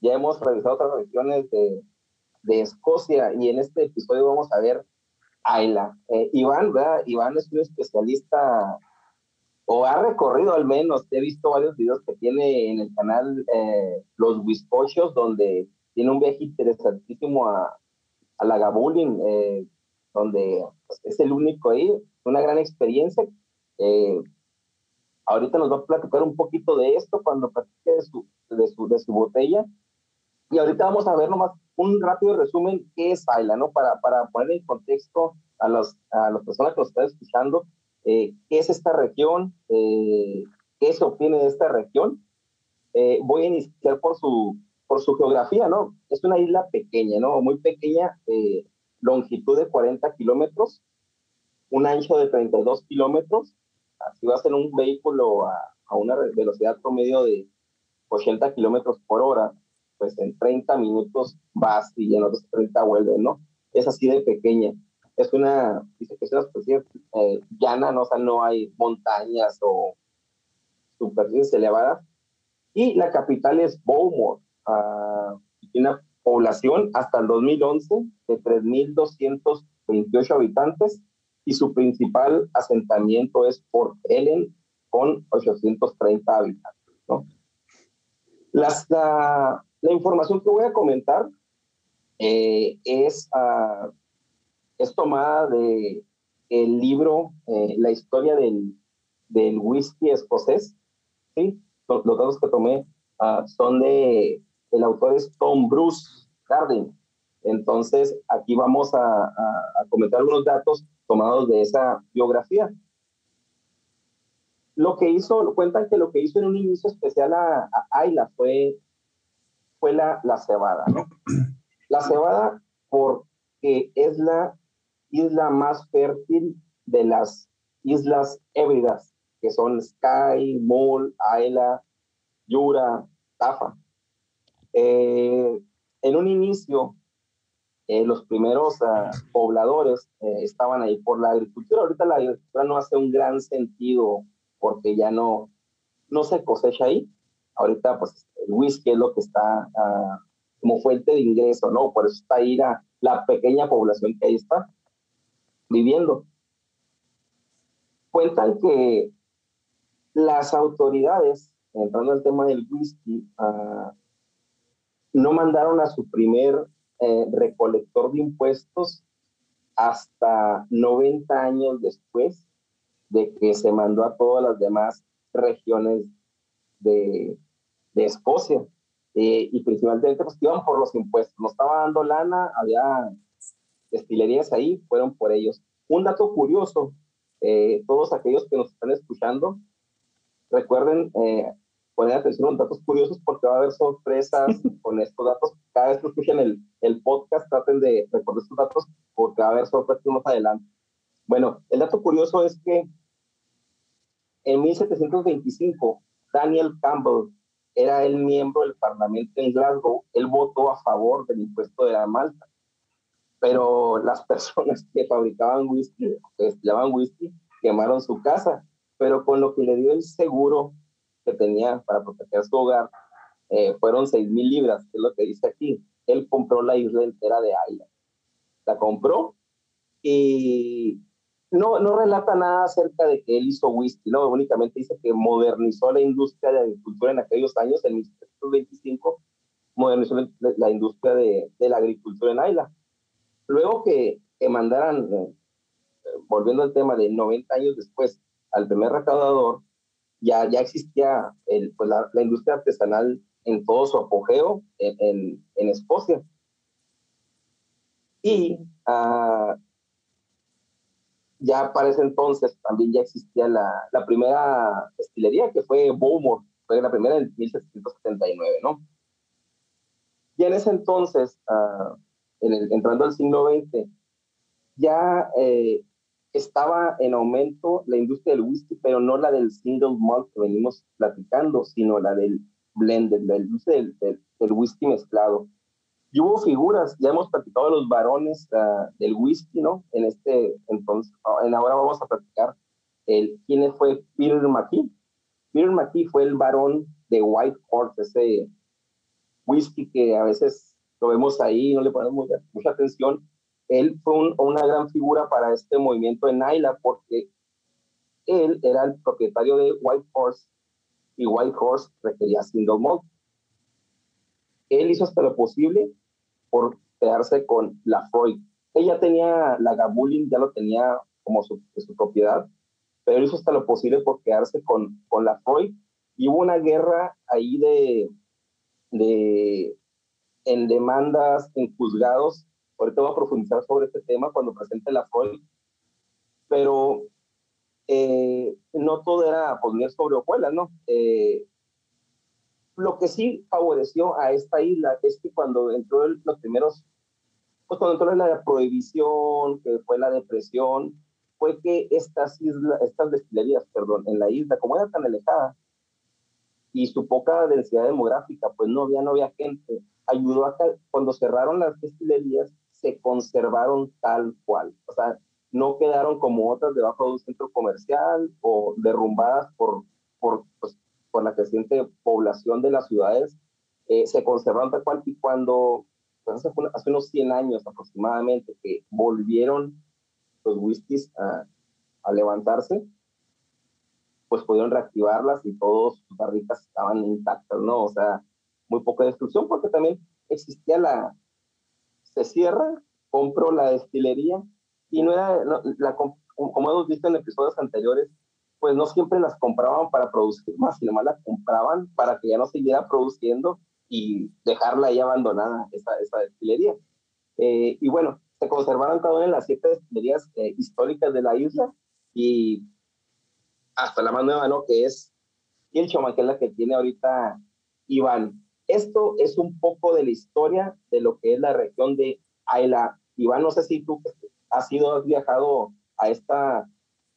[SPEAKER 1] ya hemos revisado otras regiones de, de Escocia y en este episodio vamos a ver Ayla. Eh, Iván, ¿verdad? Iván es un especialista o ha recorrido al menos, he visto varios videos que tiene en el canal eh, Los Wiscochos, donde tiene un viaje interesantísimo a, a la Gabulin, eh, donde es el único ahí, una gran experiencia. Eh, ahorita nos va a platicar un poquito de esto cuando platique de su, de su, de su botella. Y ahorita vamos a ver nomás un rápido resumen qué es Ayla, ¿no? Para, para poner en contexto a, los, a las personas que nos están escuchando, eh, qué es esta región, eh, qué se obtiene de esta región. Eh, voy a iniciar por su, por su geografía, ¿no? Es una isla pequeña, ¿no? Muy pequeña, eh, longitud de 40 kilómetros, un ancho de 32 kilómetros. Así va a ser un vehículo a, a una velocidad promedio de 80 kilómetros por hora, pues en 30 minutos vas y en otros 30 vuelves, ¿no? Es así de pequeña. Es una, dice que es una especie eh, llana, ¿no? O sea, no hay montañas o superficies elevadas. Y la capital es Beaumont. ah, tiene una población hasta el 2011 de 3.228 habitantes y su principal asentamiento es Port Ellen con 830 habitantes. ¿no? Las, la, la información que voy a comentar eh, es, uh, es tomada de el libro eh, La historia del, del whisky escocés. ¿sí? Los, datos que tomé uh, son de el autor es Tom Bruce Garden. Entonces, aquí vamos a, comentar algunos datos tomados de esa biografía. Lo que hizo, cuentan que lo que hizo en un inicio especial a, a Ayla fue, fue la, la cebada, ¿no? La cebada porque es la isla más fértil de las islas hébridas, que son Sky, Mol, Ayla, Yura, Tafa. Eh, en un inicio, eh, los primeros ah, pobladores eh, estaban ahí por la agricultura. Ahorita la agricultura no hace un gran sentido porque ya no, no se cosecha ahí. Ahorita, pues, el whisky es lo que está ah, como fuente de ingreso, ¿no? Por eso está ahí la, la pequeña población que ahí está viviendo. Cuentan que las autoridades, entrando al tema del whisky, uh, no mandaron a su primer eh, recolector de impuestos hasta 90 años después de que se mandó a todas las demás regiones de, de Escocia. Eh, y principalmente pues iban por los impuestos. No estaba dando lana, había destilerías ahí, fueron por ellos. Un dato curioso, eh, todos aquellos que nos están escuchando, recuerden eh, poner atención a los datos curiosos porque va a haber sorpresas con estos datos. Cada vez que escuchen el, el podcast, traten de recordar estos datos porque va a haber sorpresas más adelante. Bueno, el dato curioso es que en 1725, Daniel Campbell era el miembro del Parlamento en Glasgow, él votó a favor del impuesto de la malta. Pero las personas que fabricaban whisky, que llamaban whisky, quemaron su casa. Pero con lo que le dio el seguro que tenía para proteger su hogar, eh, fueron 6 mil libras, que es lo que dice aquí. Él compró la isla entera de Ayla. La compró y no, no relata nada acerca de que él hizo whisky, ¿no? Únicamente dice que modernizó la industria de agricultura en aquellos años, en 1925, modernizó la, industria de, de, la agricultura en Ayla. Luego que, que mandaran, eh, volviendo al tema de 90 años después, al primer recaudador, ya, ya existía el, pues la, la, industria artesanal en todo su apogeo en, en, en Escocia. Y uh, ya para ese entonces también ya existía la, la primera destilería que fue Bowmore, fue la primera en 1779, ¿no? Y en ese entonces, uh, en el, entrando al siglo XX, ya eh, estaba en aumento la industria del whisky, pero no la del single malt que venimos platicando, sino la del blended, la del, del, del whisky mezclado. Y hubo figuras, ya hemos platicado de los varones uh, del whisky, ¿no? En este, entonces, en ahora vamos a platicar el, quién fue Peter McKee. Peter McKee fue el varón de White Horse, ese whisky que a veces lo vemos ahí, no le ponemos mucha, mucha atención, él fue un, una gran figura para este movimiento en Naila porque él era el propietario de White Horse y White Horse requería single malt. Él hizo hasta lo posible por quedarse con la Freud. Ella tenía la Gabulin, ya lo tenía como su, propiedad, pero hizo hasta lo posible por quedarse con, con la Freud. Y hubo una guerra ahí de, de en demandas, en juzgados Ahorita voy a profundizar sobre este tema cuando presente la FOI, pero eh, no todo era poner sobre hojuelas, ¿no? Eh, lo que sí favoreció a esta isla es que cuando entró el, los primeros, pues cuando entró la prohibición, que fue la depresión, fue que estas islas, estas destilerías, perdón, en la isla, como era tan alejada, y su poca densidad demográfica, pues no había, no había gente, ayudó a que cuando cerraron las destilerías, se conservaron tal cual. O sea, no quedaron como otras debajo de un centro comercial o derrumbadas por, por, pues, por la creciente población de las ciudades. Eh, se conservaron tal cual y cuando, pues hace, unos 100 años aproximadamente, que volvieron los whiskies a, levantarse, pues pudieron reactivarlas y todos sus barricas estaban intactas, ¿no? O sea, muy poca destrucción porque también existía la, se cierra, compro la destilería y no era, como hemos visto en episodios anteriores, pues no siempre las compraban para producir más, sino más las compraban para que ya no siguiera produciendo y dejarla ahí abandonada, esa, esa destilería. Eh, y bueno, se conservaron cada una de las siete destilerías eh, históricas de la isla y hasta la más nueva, ¿no? Que es Kilchoma, que es la que tiene ahorita Iván. Esto es un poco de la historia de lo que es la región de Ayla. Iván, no sé si tú has ido, has viajado a esta,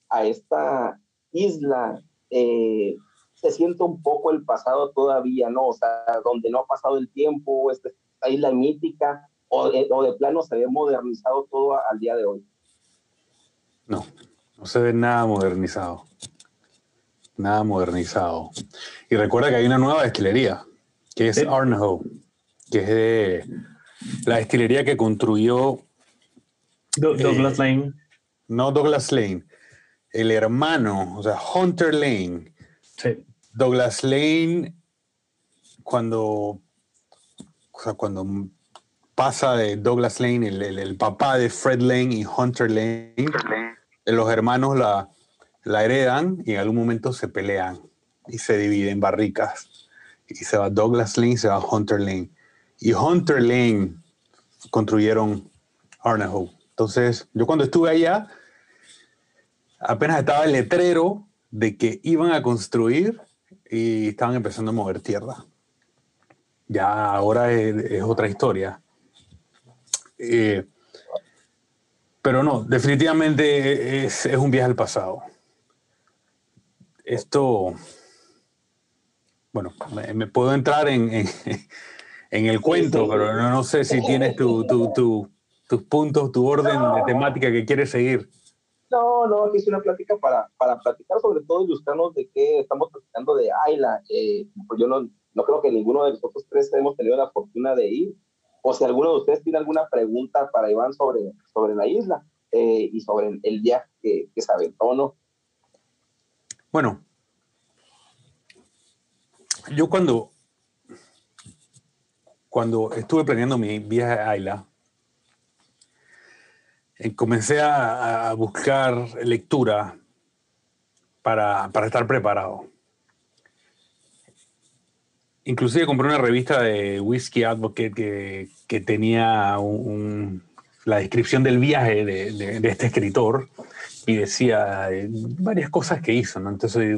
[SPEAKER 1] a esta isla. Eh, se siente un poco el pasado todavía, ¿no? O sea, donde no ha pasado el tiempo, esta, isla mítica, o de, o de plano se ve modernizado todo al día de hoy.
[SPEAKER 3] No, no se ve nada modernizado. Nada modernizado. Y recuerda que hay una nueva destilería, que es Arnaho, que es de la destilería que construyó
[SPEAKER 4] Douglas eh, Lane.
[SPEAKER 3] No Douglas Lane, el hermano, o sea, Hunter Lane.
[SPEAKER 4] Sí.
[SPEAKER 3] Douglas Lane, cuando, o sea, cuando pasa de Douglas Lane, el, papá de Fred Lane y Hunter Lane, los hermanos la, la heredan y en algún momento se pelean y se dividen en barricas. Y se va Douglas Lane, se va Hunter Lane. Y Hunter Lane construyeron Arnaho. Entonces, yo cuando estuve allá, apenas estaba el letrero de que iban a construir y estaban empezando a mover tierra. Ya ahora es, otra historia. Eh, pero no, definitivamente es, un viaje al pasado. Esto, bueno, me, puedo entrar en, en, el cuento, pero no, no, sé si tienes tu, tu, tus puntos, tu orden de temática que quieres seguir.
[SPEAKER 1] No, no, aquí es una plática para, para platicar sobre todo, ilustrarnos de qué estamos platicando de Ayla. Pues yo no, no creo que ninguno de nosotros tres hemos tenido la fortuna de ir. O si alguno de ustedes tiene alguna pregunta para Iván sobre, sobre la isla eh, y sobre el, viaje que, que se aventó, ¿no?
[SPEAKER 3] Bueno, yo cuando, cuando estuve planeando mi viaje a Ayla, comencé a, buscar lectura para, estar preparado. Inclusive compré una revista de Whiskey Advocate que, tenía la descripción del viaje de, este escritor y decía eh, varias cosas que hizo. Entonces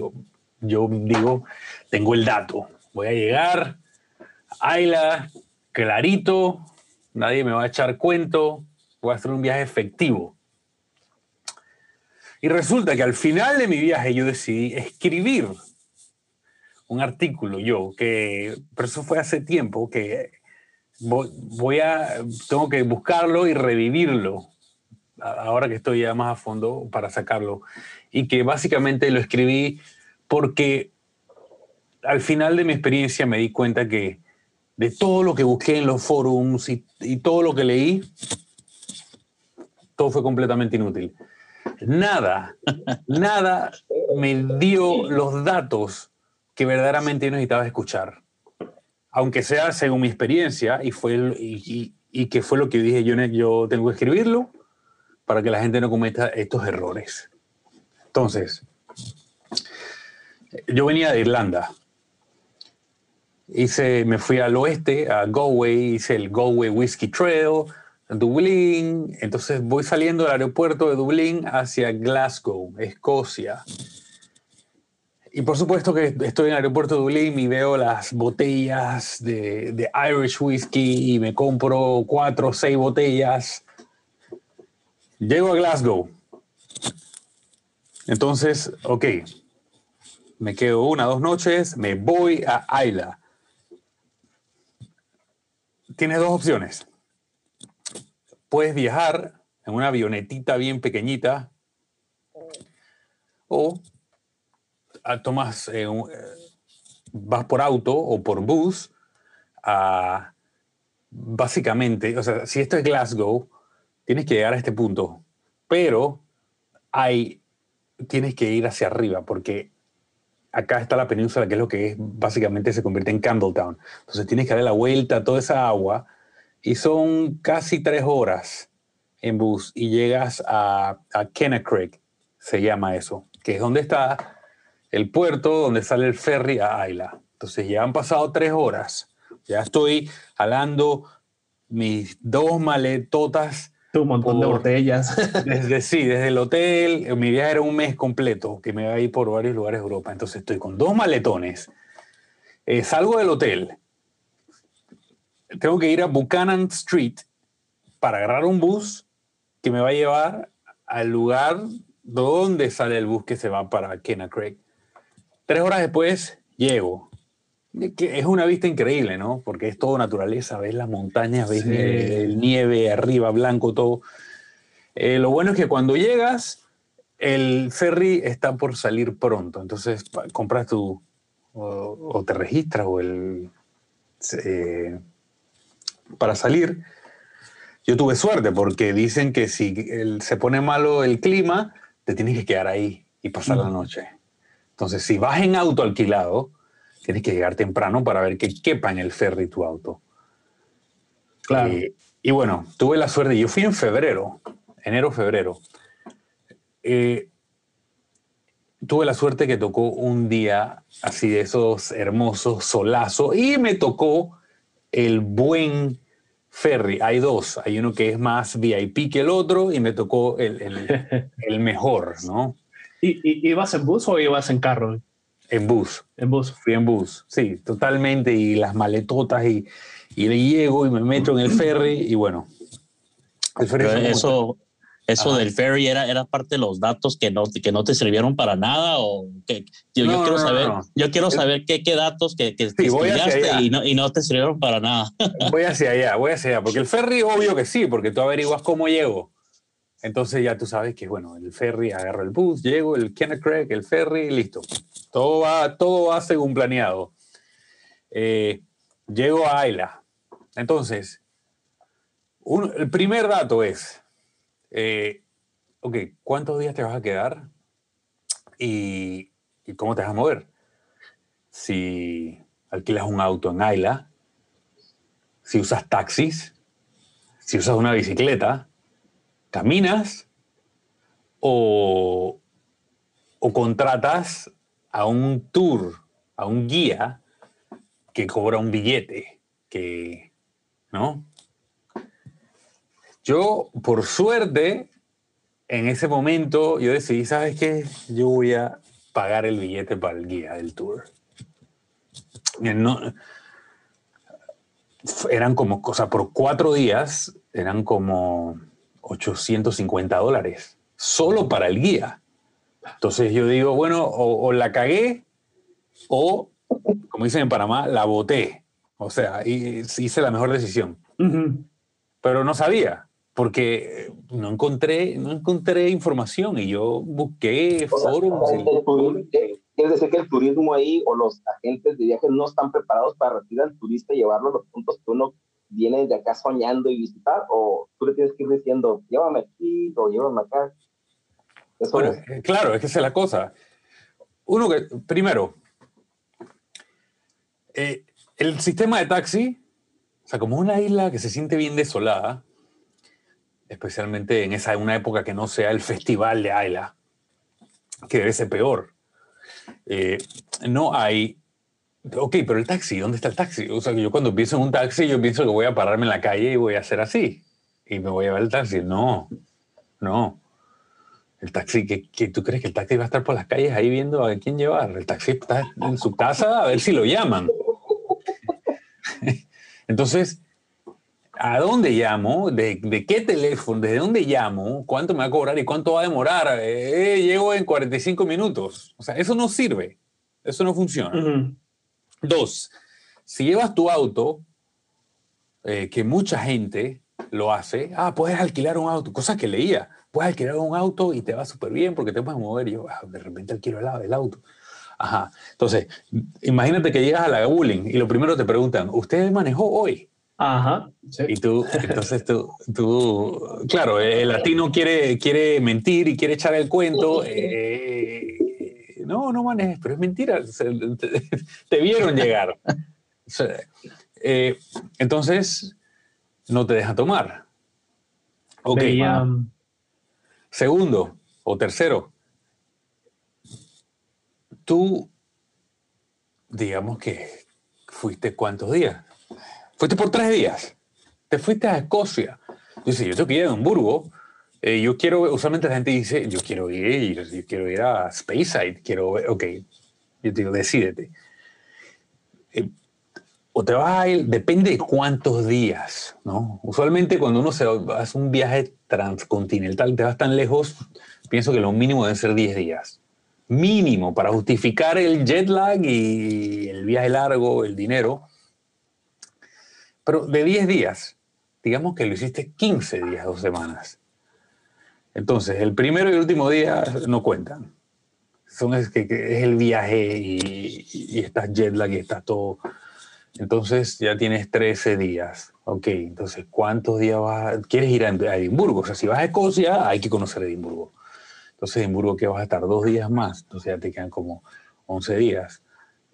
[SPEAKER 3] yo digo, tengo el dato, voy a llegar, Ayla, clarito, nadie me va a echar cuento, voy a hacer un viaje efectivo. Y resulta que al final de mi viaje yo decidí escribir un artículo yo, que, pero eso fue hace tiempo, que voy, a, tengo que buscarlo y revivirlo, ahora que estoy ya más a fondo para sacarlo. Y que básicamente lo escribí porque al final de mi experiencia me di cuenta que de todo lo que busqué en los forums y, y todo lo que leí, todo fue completamente inútil. Nada, nada me dio los datos que verdaderamente necesitaba escuchar. Aunque sea según mi experiencia, y, fue, y, que fue lo que dije, yo, yo tengo que escribirlo para que la gente no cometa estos errores. Entonces, yo venía de Irlanda. Hice, me fui al oeste, a Galway, hice el Galway Whiskey Trail, Dublín, entonces voy saliendo del aeropuerto de Dublín hacia Glasgow, Escocia. Y por supuesto que estoy en el aeropuerto de Dublín y veo las botellas de, Irish Whiskey y me compro cuatro o seis botellas. Llego a Glasgow. Entonces, ok, me quedo una, dos noches, me voy a Isla. Tienes dos opciones puedes viajar en una avionetita bien pequeñita o ah, tomas, eh, eh, vas por auto o por bus a, básicamente, o sea, si esto es Glasgow, tienes que llegar a este punto, pero hay, tienes que ir hacia arriba porque acá está la península, que es lo que básicamente se convierte en Campbelltown. Entonces tienes que darle la vuelta a toda esa agua y son casi tres horas en bus y llegas a, a Creek, se llama eso, que es donde está el puerto donde sale el ferry a Ayla. Entonces ya han pasado tres horas, ya estoy hablando mis dos maletotas.
[SPEAKER 4] Tu montón de
[SPEAKER 3] Por-
[SPEAKER 4] botellas.
[SPEAKER 3] Desde, sí, desde el hotel, mi viaje era un mes completo, que me iba a ir por varios lugares de Europa. Entonces estoy con dos maletones. Eh, salgo del hotel. Tengo que ir a Buchanan Street para agarrar un bus que me va a llevar al lugar donde sale el bus que se va para Kenna Creek. Tres horas después llego. Que Es una vista increíble, ¿no? Porque es todo naturaleza, ves las montañas, ves
[SPEAKER 4] Sí.
[SPEAKER 3] nieve, el nieve arriba, blanco, todo. Eh, lo bueno es que cuando llegas, el ferry está por salir pronto. Entonces compras tu, o, o te registras o el, eh, para salir. Yo tuve suerte porque dicen que si el- se pone malo el clima, te tienes que quedar ahí y pasar la noche. Entonces, si vas en auto alquilado, tienes que llegar temprano para ver que quepa en el ferry tu auto.
[SPEAKER 4] claro.
[SPEAKER 3] Eh, y bueno, tuve la suerte, yo fui en febrero, enero, febrero. Eh, tuve la suerte que tocó un día así de esos hermosos solazos y me tocó el buen ferry. Hay dos, hay uno que es más VIP que el otro y me tocó el, el- el mejor, ¿no?
[SPEAKER 4] ¿Y, y, ibas en bus o ibas en carro?
[SPEAKER 3] En bus.
[SPEAKER 4] En bus.
[SPEAKER 3] Fui en bus, sí, totalmente. Y las maletotas y, y le llego y me meto en el ferry y bueno. El ferry
[SPEAKER 2] Pero eso, eso
[SPEAKER 3] Ajá.
[SPEAKER 2] del ferry era, era parte de los datos que no, que no te sirvieron para nada o que yo, yo
[SPEAKER 3] No,
[SPEAKER 2] quiero
[SPEAKER 3] no,
[SPEAKER 2] saber,
[SPEAKER 3] no.
[SPEAKER 2] yo quiero saber qué, qué datos que, que, que
[SPEAKER 3] voy hacia
[SPEAKER 2] estudiaste y no, y no te sirvieron para nada.
[SPEAKER 3] Voy hacia allá, voy hacia allá. Porque el ferry, obvio que sí, porque tú averiguas cómo llego. Entonces ya tú sabes que, bueno, el ferry, agarro el bus, llego, el Kenneth Craig, el ferry, listo. Todo va, todo va según planeado. Eh, llego a Ayla. Entonces, un- el primer dato es, eh, ok, ¿cuántos días te vas a quedar? Y, cómo te vas a mover? Si alquilas un auto en Ayla, si usas taxis, si usas una bicicleta, caminas o, o contratas a un tour, a un guía que cobra un billete, que, ¿no? Yo, por suerte, en ese momento, yo decidí, ¿sabes qué? Yo voy a pagar el billete para el guía del tour. Y No, eran como, o sea, por cuatro días eran como 850 dólares, solo para el guía. Entonces yo digo, bueno, o, o la cagué o, como dicen en Panamá, la boté. O sea, hice la mejor decisión.
[SPEAKER 4] Ujú.
[SPEAKER 3] Pero no sabía, porque no encontré, no encontré información y yo busqué
[SPEAKER 1] O sea,
[SPEAKER 3] foros.
[SPEAKER 1] eh, Quiere decir que el turismo ahí o los agentes de viajes no están preparados para recibir al turista y llevarlo a los puntos que uno viene de acá soñando y visitar, o tú le tienes que ir diciendo, llévame aquí o llévame acá. Eso
[SPEAKER 3] Bueno,
[SPEAKER 1] es.
[SPEAKER 3] eh, claro, es que esa es la cosa. Uno que, primero, eh, el sistema de taxi, o sea, como una isla que se siente bien desolada, especialmente en esa una época que no sea el festival de Ayla, que debe ser peor. Eh, no hay. Ok, pero el taxi, ¿dónde está el taxi? O sea, que yo cuando pienso en un taxi, yo pienso que voy a pararme en la calle y voy a hacer así. Y me voy a llevar el taxi. No, no. El taxi, ¿qué, qué- tú crees que el taxi va a estar por las calles ahí viendo a quién llevar? El taxi está en su casa a ver si lo llaman. Entonces, ¿a dónde llamo? ¿De, de qué teléfono? ¿Desde dónde llamo? ¿Cuánto me va a cobrar y cuánto va a demorar? Eh, llego en 45 minutos. O sea, eso no sirve. Eso no funciona. Dos, si llevas tu auto, eh, que mucha gente lo hace, ah, puedes alquilar un auto, cosas que leía, puedes alquilar un auto y te va súper bien porque te puedes mover. Y yo, ah, de repente alquilo el, el auto. Ajá. Entonces, imagínate que llegas a la Bullying y lo primero te preguntan, ¿usted manejó hoy?
[SPEAKER 4] Ajá. sí.
[SPEAKER 3] Y tú, entonces tú, tú, claro, el latino quiere, quiere mentir y quiere echar el cuento. eh, no, no manejes, pero es mentira. Te, te vieron llegar. Eh, entonces, no te deja tomar. Ok.
[SPEAKER 4] Veía,
[SPEAKER 3] Segundo o tercero, tú, digamos que fuiste cuántos días? Fuiste por tres días. te fuiste a Escocia. Dice, yo tengo que ir a Edimburgo. Eh, yo quiero, usualmente la gente dice, yo quiero ir, yo quiero ir a Speyside, quiero, ok, yo te digo, decídete. Eh, o te vas a ir, depende de cuántos días, ¿no? Usualmente cuando uno se hace un viaje transcontinental, te vas tan lejos, pienso que lo mínimo debe ser 10 días. Mínimo, para justificar el jet lag y el viaje largo, el dinero. Pero de 10 días, digamos que lo hiciste 15 días, dos semanas. Entonces, el primero y el último día no cuentan. Son es, que, es el viaje y, y estás jet lag y estás todo entonces ya tienes 13 días. Ok, entonces, ¿cuántos días vas? A... ¿Quieres ir a Edimburgo? O sea, si vas a Escocia, hay que conocer Edimburgo. Entonces, Edimburgo, ¿qué vas a estar? Dos días más. Entonces ya te quedan como 11 días.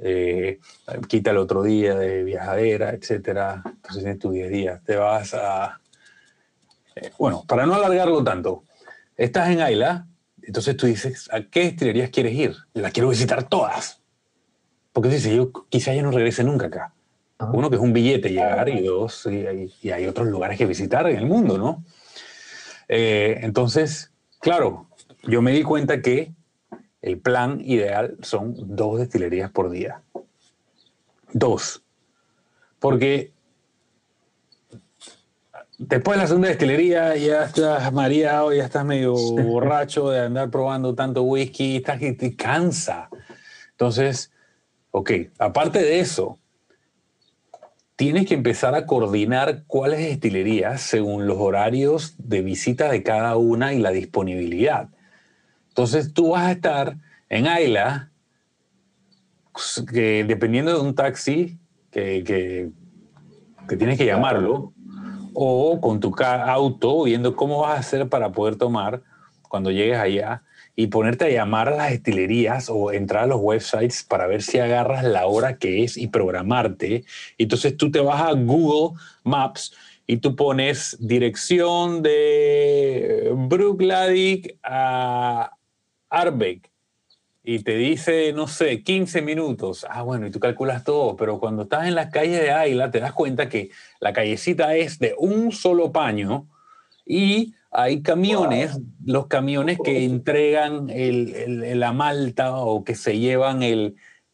[SPEAKER 3] Eh, quita el otro día de viajadera, etcétera. Entonces tienes tus 10 días. Te vas a. Eh, bueno, para no alargarlo tanto, estás en Ayla, entonces tú dices, ¿a qué destilerías quieres ir? Las quiero visitar todas. Porque dices, yo quizá ya no regrese nunca acá. Uno que es un billete llegar y dos, y hay, otros lugares que visitar en el mundo, ¿no? Eh, entonces, claro, yo me di cuenta que el plan ideal son dos destilerías por día. Dos. Porque después de la segunda destilería ya estás mareado, ya estás medio borracho de andar probando tanto whisky, estás que te cansa. Entonces, ok, aparte de eso, tienes que empezar a coordinar cuáles destilerías según los horarios de visita de cada una y la disponibilidad. Entonces tú vas a estar en Ayla, que dependiendo de un taxi que, que, que tienes que llamarlo, o con tu auto, viendo cómo vas a hacer para poder tomar cuando llegues allá y ponerte a llamar a las estilerías o entrar a los websites para ver si agarras la hora que es y programarte. Entonces tú te vas a Google Maps y tú pones dirección de Brookladic a Arbeck y te dice, no sé, 15 minutos. Ah, bueno, y tú calculas todo, pero cuando estás en las calles de Ayla te das cuenta que la callecita es de un solo paño y hay camiones, los camiones que entregan el, la malta o que se llevan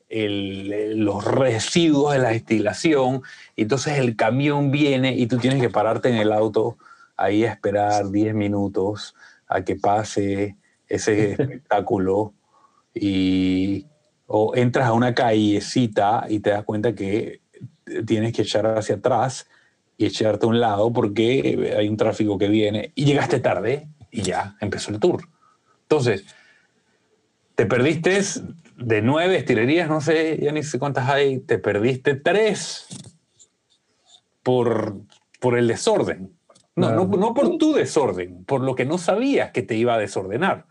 [SPEAKER 3] los residuos de la destilación. Y entonces el camión viene y tú tienes que pararte en el auto ahí a esperar 10 minutos a que pase ese espectáculo. Y, o entras a una callecita y te das cuenta que tienes que echar hacia atrás y echarte a un lado porque hay un tráfico que viene y llegaste tarde y ya empezó el tour. Entonces, te perdiste de nueve estilerías, no sé, ya ni sé cuántas hay, te perdiste tres por, por el desorden. No, no, no, por tu desorden, por lo que no sabías que te iba a desordenar.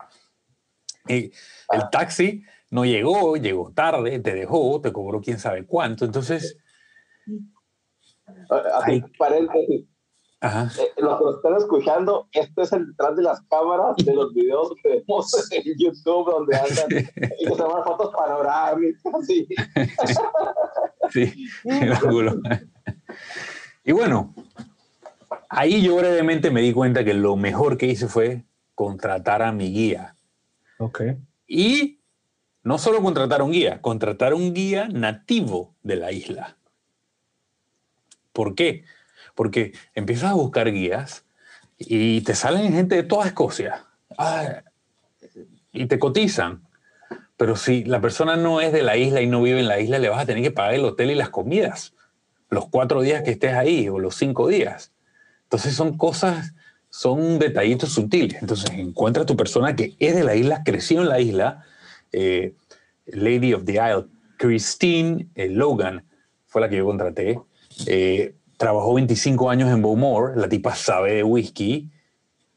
[SPEAKER 3] Y el taxi no llegó, llegó tarde, te dejó, te cobró quién sabe cuánto. Entonces,
[SPEAKER 1] Así, paréntesis. Ajá. Eh, los que nos están escuchando, esto es el detrás de las cámaras de los videos que vemos en YouTube donde andan y que toman fotos panorámicas. Sí,
[SPEAKER 3] sí el ángulo. Y bueno, ahí yo brevemente me di cuenta que lo mejor que hice fue contratar a mi guía.
[SPEAKER 4] Ok.
[SPEAKER 3] Y no solo contratar a un guía, contratar a un guía nativo de la isla. ¿Por qué? Porque empiezas a buscar guías y te salen gente de toda Escocia ah, y te cotizan. Pero si la persona no es de la isla y no vive en la isla, le vas a tener que pagar el hotel y las comidas los cuatro días que estés ahí o los cinco días. Entonces son cosas, son detallitos sutiles. Entonces encuentra a tu persona que es de la isla, creció en la isla, eh, Lady of the Isle, Christine eh, Logan fue la que yo contraté. Eh, trabajó 25 años en Bowmore, la tipa sabe de whisky,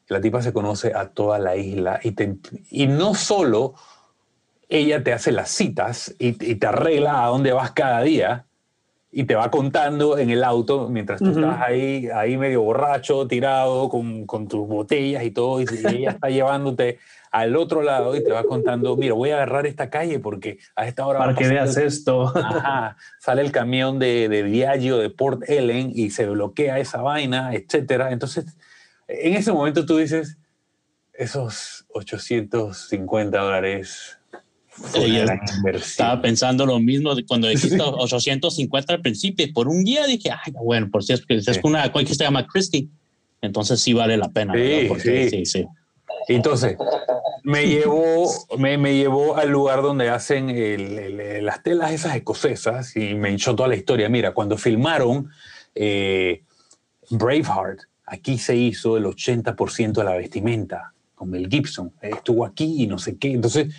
[SPEAKER 3] la tipa se conoce a toda la isla y, y no solo ella te hace las citas y, te arregla a dónde vas cada día, y te va contando en el auto mientras tú estás ahí, ahí medio borracho, tirado con, con tus botellas y todo, y, ella está llevándote al otro lado y te va contando, mira, voy a agarrar esta calle porque a esta hora...
[SPEAKER 4] Para que veas esto.
[SPEAKER 3] Ajá, sale el camión de, de Diageo de Port Ellen y se bloquea esa vaina, etcétera. Entonces, en ese momento tú dices, esos 850 dólares
[SPEAKER 2] estaba pensando lo mismo cuando dijiste 850 al principio. Por un día dije, ay, bueno, por si es, es una que se llama Christie, entonces sí vale la pena.
[SPEAKER 3] Sí, sí. sí, Entonces, me llevó, me, me, llevó al lugar donde hacen las telas esas escocesas y me hinchó toda la historia. Mira, cuando filmaron eh, Braveheart, aquí se hizo el 80% de la vestimenta con Mel Gibson. Estuvo aquí y no sé qué. Entonces,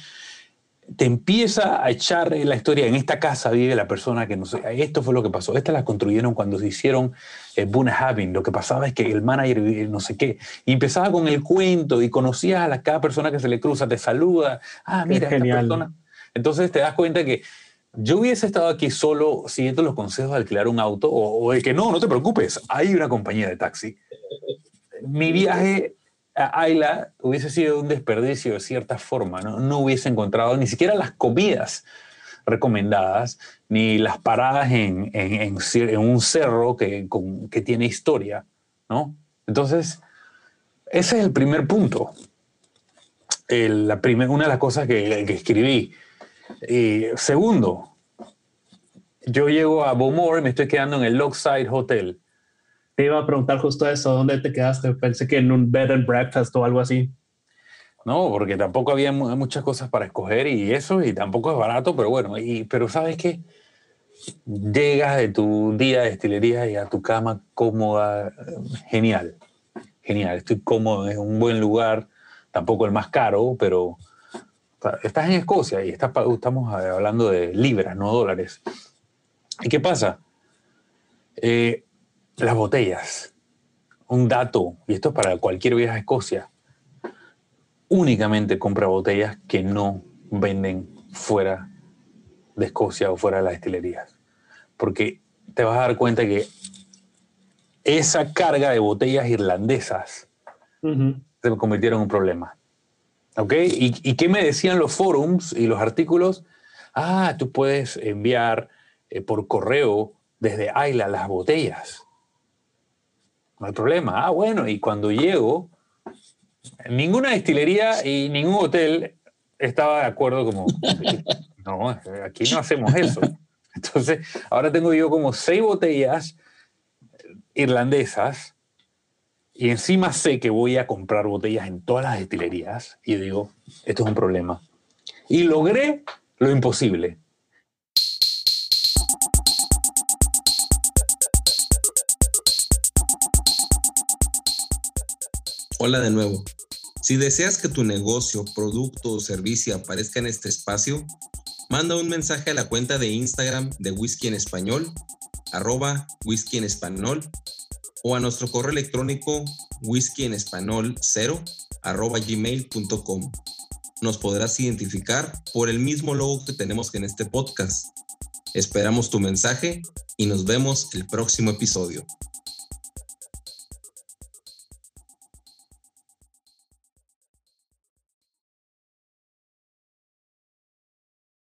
[SPEAKER 3] te empieza a echar la historia. En esta casa vive la persona que no sé. Esto fue lo que pasó. Esta la construyeron cuando se hicieron eh, Having. Lo que pasaba es que el manager no sé qué. Y empezaba con el cuento y conocías a la, cada persona que se le cruza, te saluda. Ah, mira, esta persona. Entonces te das cuenta que yo hubiese estado aquí solo siguiendo los consejos de alquilar un auto o, o de que no, no te preocupes, hay una compañía de taxi. Mi viaje Ayla hubiese sido un desperdicio de cierta forma, ¿no? no hubiese encontrado ni siquiera las comidas recomendadas, ni las paradas en, en, un cerro que, que, tiene historia, ¿no? Entonces, ese es el primer punto. la una de las cosas que, que escribí. Y segundo, yo llego a Beaumont y me estoy quedando en el Lockside Hotel
[SPEAKER 4] te iba a preguntar justo eso, ¿dónde te quedaste? Pensé que en un bed and breakfast o algo así.
[SPEAKER 3] No, porque tampoco había muchas cosas para escoger y eso, y tampoco es barato, pero bueno, y, pero ¿sabes qué? Llegas de tu día de estilería y a tu cama cómoda, genial, genial, estoy cómodo, es un buen lugar, tampoco el más caro, pero estás en Escocia y estamos hablando de libras, no dólares. ¿Y qué pasa? Eh, las botellas. Un dato, y esto es para cualquier viaje a Escocia. Únicamente compra botellas que no venden fuera de Escocia o fuera de las destilerías. Porque te vas a dar cuenta que esa carga de botellas irlandesas se convirtieron en un problema. ¿Ok? ¿Y, qué me decían los forums y los artículos? Ah, tú puedes enviar eh, por correo desde Ayla las botellas no hay problema. Ah, bueno, y cuando llego, ninguna destilería y ningún hotel estaba de acuerdo como, no, aquí no hacemos eso. Entonces, ahora tengo yo como seis botellas irlandesas y encima sé que voy a comprar botellas en todas las destilerías y digo, esto es un problema. Y logré lo imposible.
[SPEAKER 5] Hola de nuevo. Si deseas que tu negocio, producto o servicio aparezca en este espacio, manda un mensaje a la cuenta de Instagram de Whisky en Español, arroba whisky en español, o a nuestro correo electrónico whisky en español 0 arroba gmail.com. Nos podrás identificar por el mismo logo que tenemos en este podcast. Esperamos tu mensaje y nos vemos el próximo episodio.